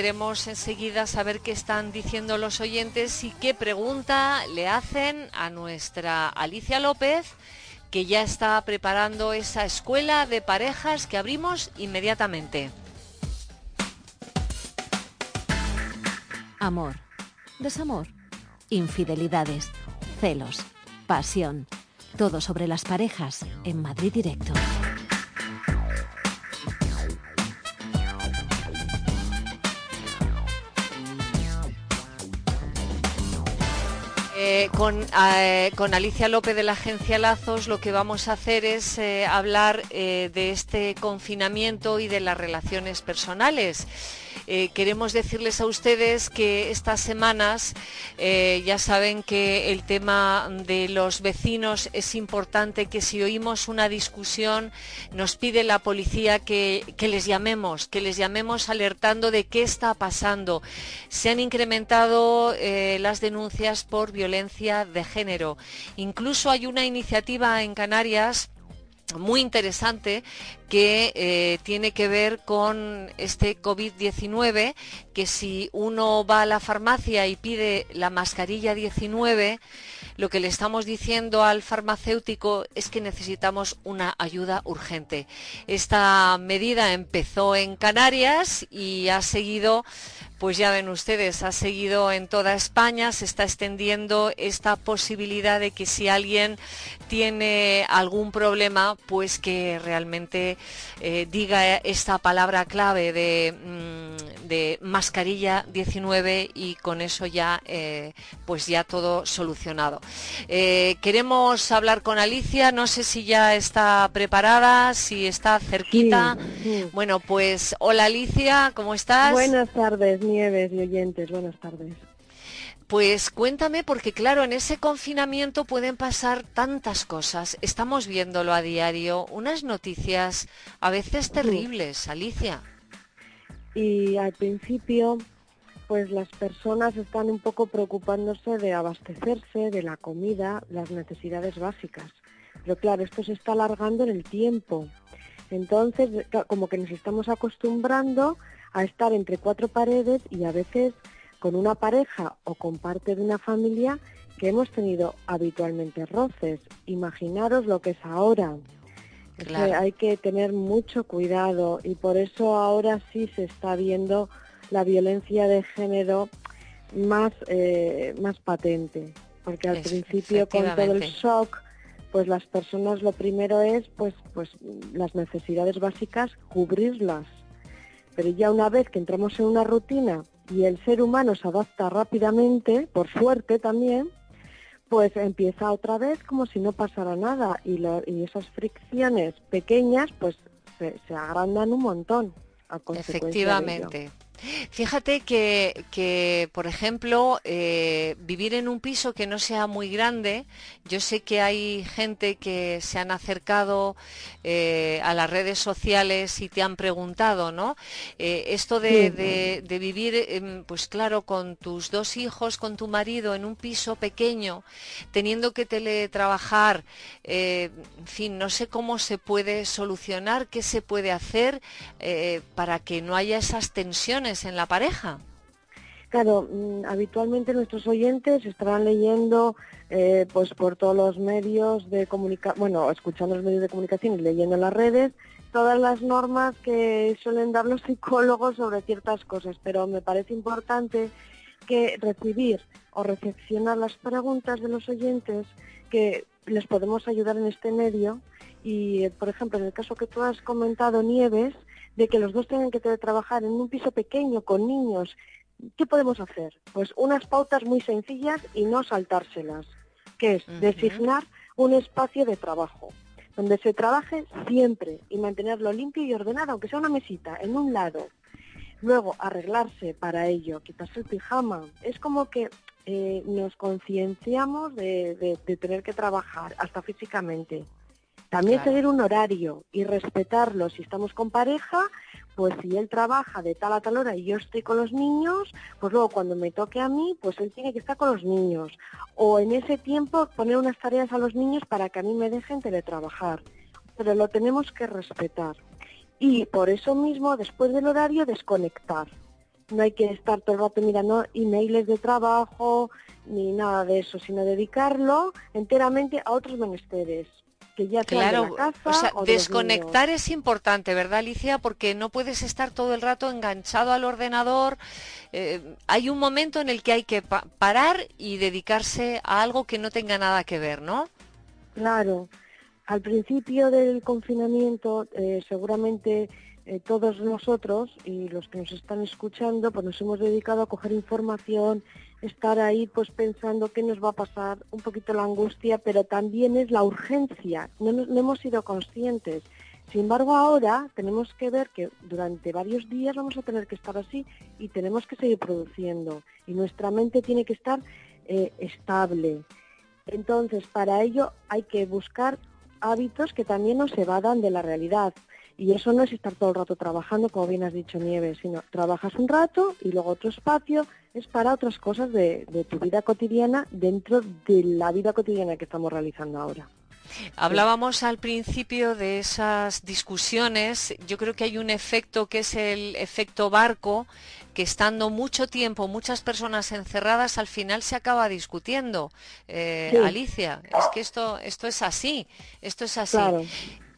Queremos enseguida saber qué están diciendo los oyentes y qué pregunta le hacen a nuestra Alicia López, que ya está preparando esa escuela de parejas que abrimos inmediatamente. Amor, desamor, infidelidades, celos, pasión. Todo sobre las parejas en Madrid Directo. Eh, eh, con, Alicia López de la agencia Lazos lo que vamos a hacer es eh, hablar de este confinamiento y de las relaciones personales. Eh, queremos decirles a ustedes que estas semanas eh, ya saben que el tema de los vecinos es importante, que si oímos una discusión nos pide la policía que, les llamemos, que les llamemos alertando de qué está pasando. Se han incrementado eh, las denuncias por violencia de género. Incluso hay una iniciativa en Canarias muy interesante que eh, tiene que ver con este COVID-19, que si uno va a la farmacia y pide la mascarilla 19, lo que le estamos diciendo al farmacéutico es que necesitamos una ayuda urgente. Esta medida empezó en Canarias y ha seguido pues ya ven ustedes, ha seguido en toda España, se está extendiendo esta posibilidad de que si alguien tiene algún problema, pues que realmente eh, diga esta palabra clave de, mm, de, mascarilla 19 y con eso ya, eh, pues ya todo solucionado. Eh, queremos hablar con Alicia, no sé si ya está preparada, si está cerquita. Bueno, pues hola Alicia, ¿cómo estás? Buenas tardes. Nieves y oyentes, buenas tardes. Pues cuéntame, porque claro, en ese confinamiento pueden pasar tantas cosas. Estamos viéndolo a diario, unas noticias a veces terribles, Alicia. Y al principio, pues las personas están un poco preocupándose de abastecerse de la comida, las necesidades básicas. Pero claro, esto se está alargando en el tiempo. Entonces, como que nos estamos acostumbrando a estar entre cuatro paredes y a veces con una pareja o con parte de una familia que hemos tenido habitualmente roces. Imaginaros lo que es ahora. hay que tener mucho cuidado y por eso ahora sí se está viendo la violencia de género más, eh, más patente. Porque al principio con todo el shock, pues las personas lo primero es pues, pues las necesidades básicas, cubrirlas pero ya una vez que entramos en una rutina y el ser humano se adapta rápidamente, por suerte también, pues empieza otra vez como si no pasara nada y, esas fricciones pequeñas pues se, agrandan un montón. A Efectivamente. Fíjate que, por ejemplo, eh, vivir en un piso que no sea muy grande, yo sé que hay gente que se han acercado eh, a las redes sociales y te han preguntado, ¿no? Eh, esto de, vivir, em, pues claro, con tus dos hijos, con tu marido en un piso pequeño, teniendo que teletrabajar, en fin, no sé cómo se puede solucionar, qué se puede hacer para que no haya esas tensiones en la pareja. Claro, mm, habitualmente nuestros oyentes estarán leyendo eh, pues por todos los medios de comunicación, bueno, escuchando los medios de comunicación y leyendo en las redes todas las normas que suelen dar los psicólogos sobre ciertas cosas, pero me parece importante que recibir o recepcionar las preguntas de los oyentes que les podemos ayudar en este medio y, por ejemplo, en el caso que tú has comentado, Nieves, de que los dos tienen que trabajar en un piso pequeño con niños, ¿qué podemos hacer? Pues unas pautas muy sencillas y no saltárselas, que es designar un espacio de trabajo, donde se trabaje siempre y mantenerlo limpio y ordenado, aunque sea una mesita, en un lado. Luego, arreglarse para ello, quitarse el pijama. Es como que eh, nos concienciamos de, tener que trabajar, hasta físicamente. También seguir un horario y respetarlo. Si estamos con pareja, pues si él trabaja de tal a tal hora y yo estoy con los niños, pues luego cuando me toque a mí, pues él tiene que estar con los niños. O en ese tiempo poner unas tareas a los niños para que a mí me dejen teletrabajar. Pero lo tenemos que respetar. Y por eso mismo, después del horario, desconectar. no hay que estar todo el rato mirando emails de trabajo ni nada de eso, sino dedicarlo enteramente a otros menesteres. Que ya claro, de la casa o sea, o de los desconectar es importante, ¿verdad, Alicia? Porque no puedes estar todo el rato enganchado al ordenador. Eh, hay un momento en el que hay que pa- parar y dedicarse a algo que no tenga nada que ver, ¿no? Claro, al principio del confinamiento eh, seguramente eh, todos nosotros y los que nos están escuchando pues nos hemos dedicado a coger información, estar ahí pues pensando qué nos va a pasar, un poquito la angustia, pero también es la urgencia, no, no hemos sido conscientes. Sin embargo, ahora tenemos que ver que durante varios días vamos a tener que estar así y tenemos que seguir produciendo. Y nuestra mente tiene que estar eh, estable, entonces, para ello hay que buscar hábitos que también nos evadan de la realidad. Y eso no es estar todo el rato trabajando, como bien has dicho Nieves, sino trabajas un rato y luego otro espacio es para otras cosas de, de tu vida cotidiana dentro de la vida cotidiana que estamos realizando ahora. Hablábamos al principio de esas discusiones. Yo creo que hay un efecto que es el efecto barco, que estando mucho tiempo, muchas personas encerradas, al final se acaba discutiendo. Eh, Sí. Alicia, es que esto, esto es así, esto es así. Claro,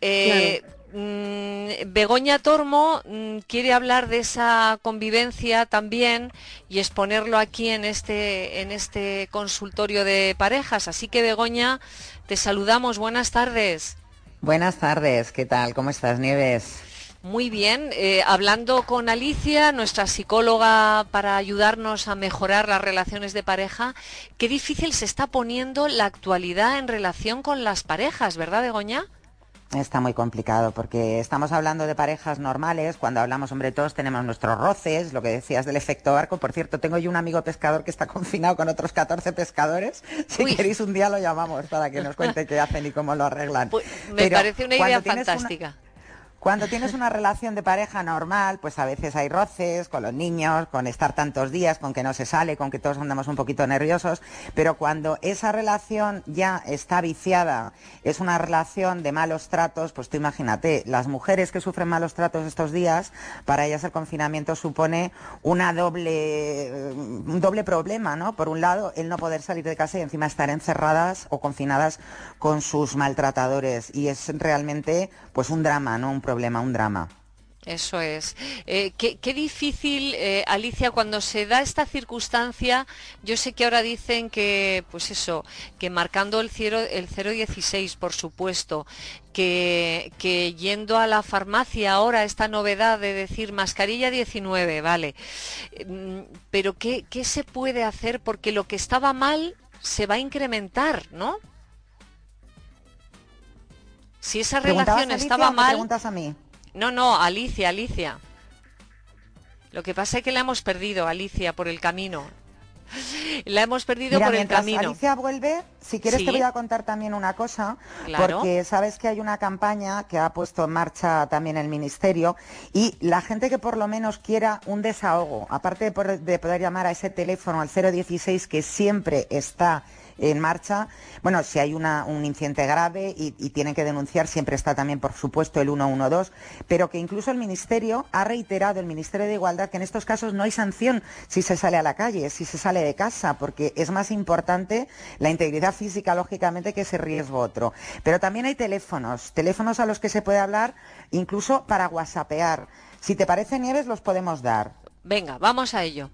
Eh, Begoña Tormo mm, quiere hablar de esa convivencia también y exponerlo aquí en este, en este consultorio de parejas. Así que Begoña, te saludamos. Buenas tardes. Buenas tardes, ¿qué tal? ¿Cómo estás, Nieves? Muy bien, eh, hablando con Alicia, nuestra psicóloga para ayudarnos a mejorar las relaciones de pareja, qué difícil se está poniendo la actualidad en relación con las parejas, ¿verdad, Begoña? Está muy complicado porque estamos hablando de parejas normales. Cuando hablamos, hombre, todos tenemos nuestros roces, lo que decías del efecto barco. Por cierto, tengo yo un amigo pescador que está confinado con otros 14 pescadores. Si Uy. queréis, un día lo llamamos para que nos cuente qué hacen y cómo lo arreglan. Pues me Pero parece una idea una- fantástica. Cuando tienes una relación de pareja normal, pues a veces hay roces con los niños, con estar tantos días, con que no se sale, con que todos andamos un poquito nerviosos, pero cuando esa relación ya está viciada, es una relación de malos tratos, pues tú imagínate, las mujeres que sufren malos tratos estos días, para ellas el confinamiento supone una doble, un doble problema, ¿no? Por un lado, el no poder salir de casa y encima estar encerradas o confinadas con sus maltratadores y es realmente pues un drama, ¿no? Un problema, un drama. Eso es. Eh, qué, difícil, eh, Alicia, cuando se da esta circunstancia, yo sé que ahora dicen que, pues eso, que marcando el, cielo, el 016, por supuesto, que, que yendo a la farmacia ahora, esta novedad de decir mascarilla 19, vale. Mm, Pero ¿qué, qué se puede hacer? Porque lo que estaba mal se va a incrementar, ¿no? Si esa ¿Preguntabas, relación Alicia, estaba o me mal... preguntas a mí? No, no, Alicia, Alicia. Lo que pasa es que la hemos perdido, Alicia, por el camino. La hemos perdido Mira, por el camino. Alicia vuelve, si quieres Sí. te voy a contar también una cosa, Claro. porque sabes que hay una campaña que ha puesto en marcha también el Ministerio y la gente que por lo menos quiera un desahogo, aparte de poder, de poder llamar a ese teléfono al 016 que siempre está en marcha, bueno, si hay una, un incidente grave y, y tienen que denunciar, siempre está también, por supuesto, el 112, pero que incluso el Ministerio ha reiterado, el Ministerio de Igualdad, que en estos casos no hay sanción si se sale a la calle, si se sale de casa, porque es más importante la integridad física, lógicamente, que ese riesgo otro. Pero también hay teléfonos, teléfonos a los que se puede hablar, incluso para whatsappear. Si te parece, Nieves, los podemos dar. Venga, vamos a ello.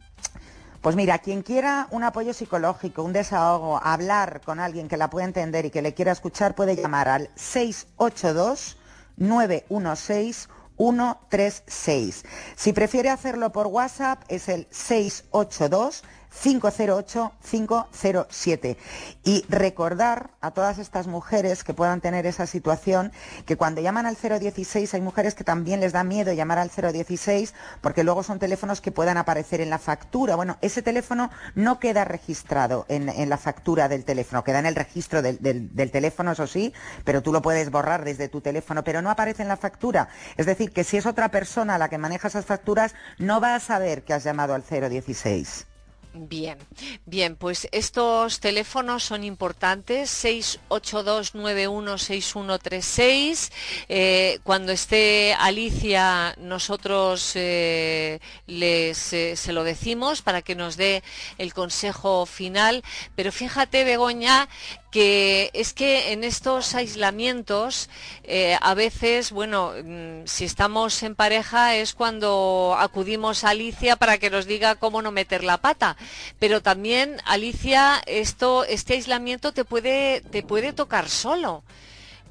Pues mira, quien quiera un apoyo psicológico, un desahogo, hablar con alguien que la pueda entender y que le quiera escuchar, puede llamar al 682-916. 136. Si prefiere hacerlo por WhatsApp es el 682 508-507. Y recordar a todas estas mujeres que puedan tener esa situación que cuando llaman al 016 hay mujeres que también les da miedo llamar al 016 porque luego son teléfonos que puedan aparecer en la factura. Bueno, ese teléfono no queda registrado en, la factura del teléfono, queda en el registro del, del, del teléfono, eso sí, pero tú lo puedes borrar desde tu teléfono, pero no aparece en la factura. Es decir, que si es otra persona la que maneja esas facturas, no va a saber que has llamado al 016. Bien, bien, pues estos teléfonos son importantes, 682916136. Eh, cuando esté Alicia, nosotros eh, les, eh, se lo decimos para que nos dé el consejo final. Pero fíjate, Begoña, que es que en estos aislamientos eh, a veces, bueno, mm, si estamos en pareja es cuando acudimos a Alicia para que nos diga cómo no meter la pata, pero también Alicia, esto, este aislamiento te puede, te puede tocar solo.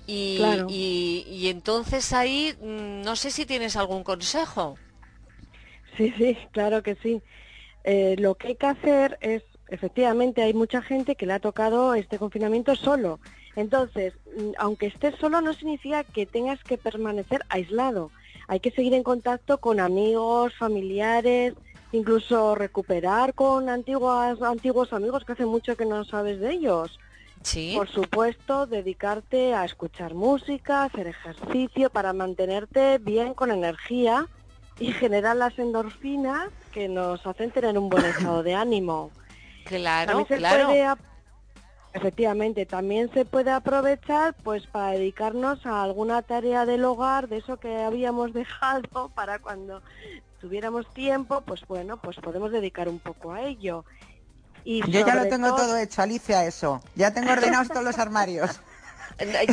Y, y, entonces ahí mm, no sé si tienes algún consejo. Sí, sí, claro que sí. Eh, lo que hay que hacer es efectivamente hay mucha gente que le ha tocado este confinamiento solo. Entonces, mm, aunque estés solo no significa que tengas que permanecer aislado. Hay que seguir en contacto con amigos, familiares, incluso recuperar con antiguas, antiguos amigos que hace mucho que no sabes de ellos. Sí. Por supuesto, dedicarte a escuchar música, hacer ejercicio para mantenerte bien con energía y generar las endorfinas que nos hacen tener un buen estado de ánimo. Claro, claro. efectivamente, también se puede aprovechar pues para dedicarnos a alguna tarea del hogar, de eso que habíamos dejado para cuando tuviéramos tiempo, pues bueno, pues podemos dedicar un poco a ello. Y Yo ya lo tengo todo hecho, Alicia, eso. Ya tengo ordenados todos los armarios.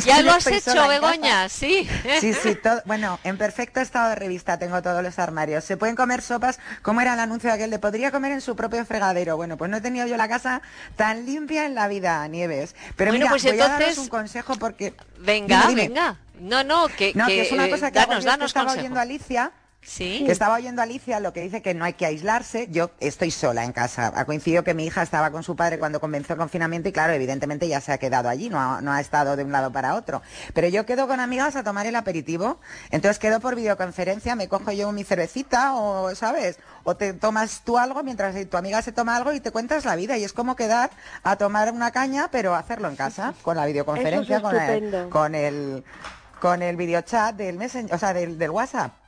Ya lo has hecho, Begoña, sí. Sí, sí, bueno, en perfecto estado de revista tengo todos los armarios. Se pueden comer sopas, como era el anuncio de aquel de podría comer en su propio fregadero. Bueno, pues no he tenido yo la casa tan limpia en la vida, Nieves. Pero mira, pues voy a daros un consejo porque... Venga, venga. No, no, que, no, que, es una cosa que danos, danos estaba oyendo Alicia que estaba oyendo a Alicia lo que dice que no hay que aislarse. Yo estoy sola en casa. Ha coincidido que mi hija estaba con su padre cuando comenzó el confinamiento y claro, evidentemente ya se ha quedado allí, no ha, no ha estado de un lado para otro. Pero yo quedo con amigas a tomar el aperitivo. Entonces quedo por videoconferencia, me cojo yo mi cervecita o, ¿sabes? O te tomas tú algo mientras tu amiga se toma algo y te cuentas la vida. Y es como quedar a tomar una caña, pero hacerlo en casa, con la videoconferencia, con el, con el con el videochat del Messenger, o sea, del, del WhatsApp.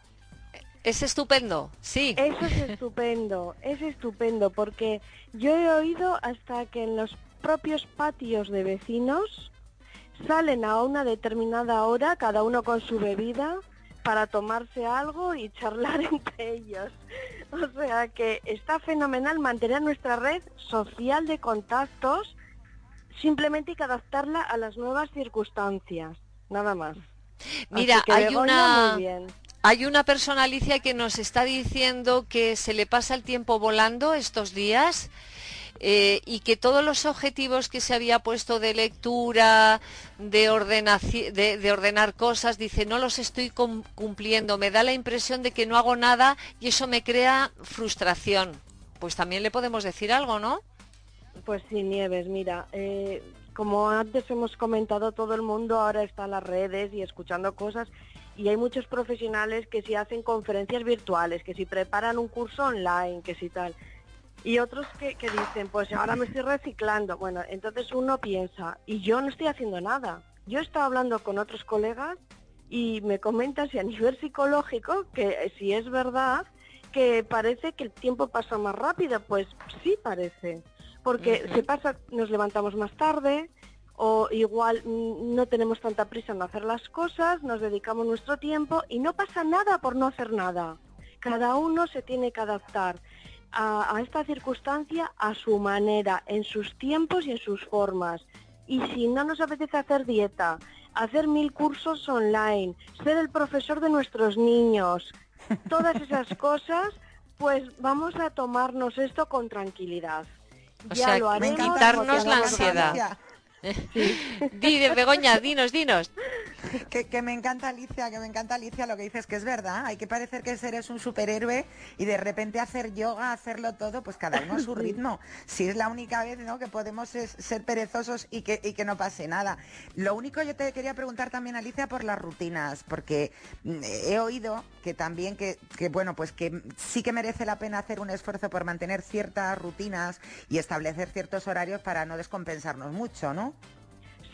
Es estupendo, sí. Eso es estupendo, es estupendo, porque yo he oído hasta que en los propios patios de vecinos salen a una determinada hora, cada uno con su bebida, para tomarse algo y charlar entre ellos. O sea que está fenomenal mantener nuestra red social de contactos, simplemente hay que adaptarla a las nuevas circunstancias, nada más. Mira, hay una... Hay una persona, Alicia, que nos está diciendo que se le pasa el tiempo volando estos días eh, y que todos los objetivos que se había puesto de lectura, de, ordenar cosas, dice, no los estoy cumpliendo, me da la impresión de que no hago nada y eso me crea frustración. Pues también le podemos decir algo, ¿no? Pues sí, Nieves, mira, eh, como antes hemos comentado, todo el mundo ahora está en las redes y escuchando cosas y hay muchos profesionales que si hacen conferencias virtuales, que si preparan un curso online, que si tal. Y otros que, dicen, pues ahora me estoy reciclando. Bueno, entonces uno piensa, y yo no estoy haciendo nada. Yo he estado hablando con otros colegas y me comentan si a nivel psicológico, que si es verdad, que parece que el tiempo pasa más rápido. Pues sí parece. Porque se pasa, nos levantamos más tarde, o igual no tenemos tanta prisa en hacer las cosas, nos dedicamos nuestro tiempo y no pasa nada por no hacer nada. Cada uno se tiene que adaptar a, esta circunstancia a su manera, en sus tiempos y en sus formas. Y si no nos apetece hacer dieta, hacer mil cursos online, ser el profesor de nuestros niños, todas esas cosas, pues vamos a tomarnos esto con tranquilidad. ya lo haremos. quitarnos la ansiedad. Dime, Begoña, dinos, dinos. Que, me encanta Alicia, que me encanta Alicia lo que dices, que es verdad. Hay que parecer que eres un superhéroe y de repente hacer yoga, hacerlo todo, pues cada uno a su ritmo. Si es la única vez ¿no? que podemos ser perezosos y que, y que no pase nada. Lo único yo te quería preguntar también, Alicia, por las rutinas, porque mm, he oído que también que, que, bueno, pues que sí que merece la pena hacer un esfuerzo por mantener ciertas rutinas y establecer ciertos horarios para no descompensarnos mucho, ¿no?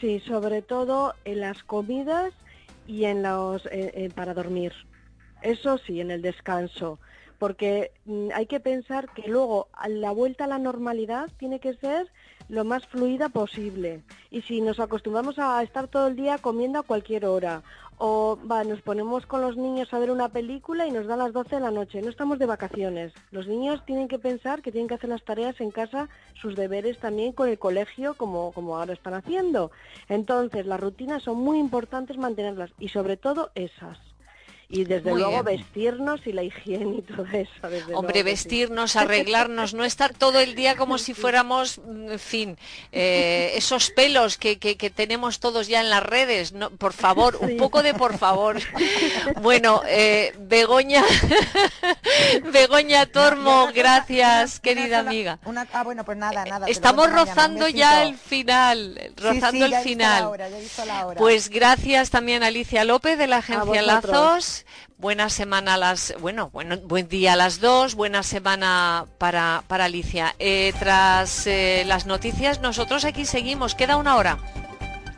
Sí, sobre todo en las comidas y en los para dormir. Eso sí, en el descanso, porque mm, hay que pensar que luego la vuelta a la normalidad tiene que ser lo más fluida posible. Y si nos acostumbramos a estar todo el día comiendo a cualquier hora, o va, nos ponemos con los niños a ver una película y nos da las 12 de la noche, no estamos de vacaciones. Los niños tienen que pensar que tienen que hacer las tareas en casa, sus deberes también con el colegio, como, como ahora están haciendo. Entonces, las rutinas son muy importantes mantenerlas y sobre todo esas y desde luego vestirnos y la higiene y todo eso. Hombre, vestirnos, arreglarnos, no estar todo el día como si fuéramos, en fin, eh, esos pelos que, que, tenemos todos ya en las redes. No, por favor, un poco de por favor. Bueno, eh, Begoña, Begoña Tormo, gracias, querida amiga. ah, bueno, pues nada, nada. Estamos rozando ya el final, rozando el final. Pues gracias también a Alicia López de la agencia Lazos Buena semana a las, bueno, buen día a las dos, buena semana para, para Alicia. Eh, tras eh, las noticias, nosotros aquí seguimos, queda una hora.